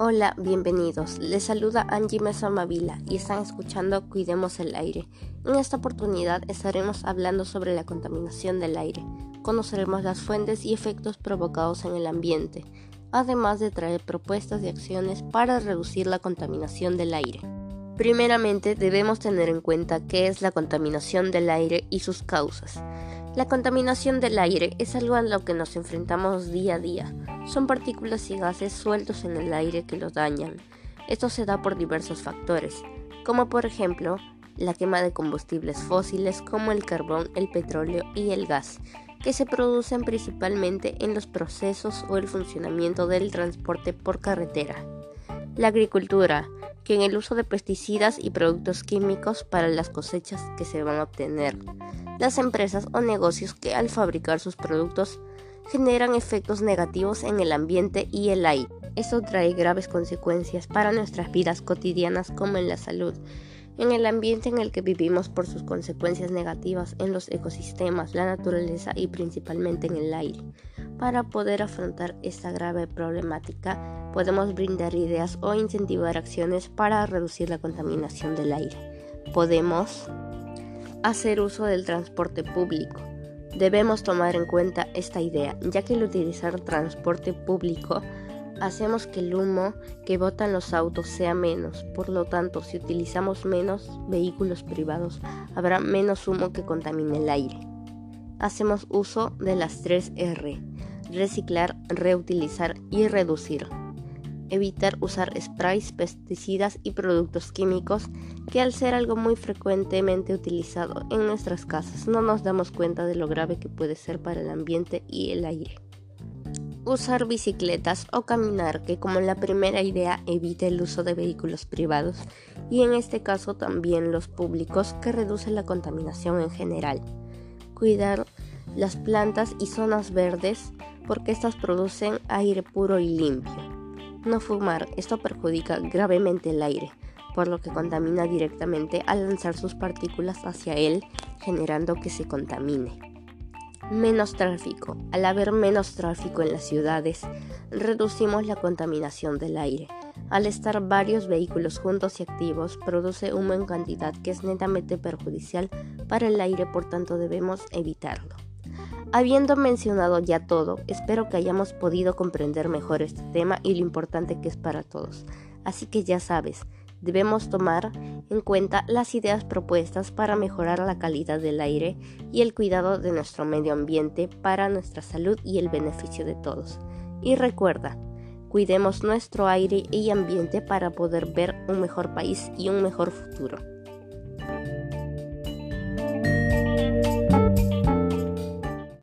Hola, bienvenidos. Les saluda Angie Mesa Mavila y están escuchando Cuidemos el aire. En esta oportunidad estaremos hablando sobre la contaminación del aire. Conoceremos las fuentes y efectos provocados en el ambiente, además de traer propuestas y acciones para reducir la contaminación del aire. Primeramente debemos tener en cuenta qué es la contaminación del aire y sus causas. La contaminación del aire es algo a lo que nos enfrentamos día a día. Son partículas y gases sueltos en el aire que lo dañan. Esto se da por diversos factores, como por ejemplo la quema de combustibles fósiles como el carbón, el petróleo y el gas, que se producen principalmente en los procesos o el funcionamiento del transporte por carretera. La agricultura, en el uso de pesticidas y productos químicos para las cosechas que se van a obtener las empresas o negocios que al fabricar sus productos generan efectos negativos en el ambiente y el aire. Esto trae graves consecuencias para nuestras vidas cotidianas como en la salud, en el ambiente en el que vivimos por sus consecuencias negativas en los ecosistemas, la naturaleza y principalmente en el aire. Para poder afrontar esta grave problemática, podemos brindar ideas o incentivar acciones para reducir la contaminación del aire. Podemos hacer uso del transporte público. Debemos tomar en cuenta esta idea, ya que al utilizar transporte público hacemos que el humo que botan los autos sea menos. Por lo tanto, si utilizamos menos vehículos privados, habrá menos humo que contamine el aire. Hacemos uso de las 3 R, reciclar, reutilizar y reducir evitar usar sprays, pesticidas y productos químicos que al ser algo muy frecuentemente utilizado en nuestras casas no nos damos cuenta de lo grave que puede ser para el ambiente y el aire. Usar bicicletas o caminar que como la primera idea evita el uso de vehículos privados y en este caso también los públicos que reducen la contaminación en general. Cuidar las plantas y zonas verdes porque estas producen aire puro y limpio no fumar, esto perjudica gravemente el aire, por lo que contamina directamente al lanzar sus partículas hacia él, generando que se contamine. Menos tráfico. Al haber menos tráfico en las ciudades, reducimos la contaminación del aire. Al estar varios vehículos juntos y activos, produce humo en cantidad que es netamente perjudicial para el aire, por tanto debemos evitarlo. Habiendo mencionado ya todo, espero que hayamos podido comprender mejor este tema y lo importante que es para todos. Así que ya sabes, debemos tomar en cuenta las ideas propuestas para mejorar la calidad del aire y el cuidado de nuestro medio ambiente para nuestra salud y el beneficio de todos. Y recuerda, cuidemos nuestro aire y ambiente para poder ver un mejor país y un mejor futuro.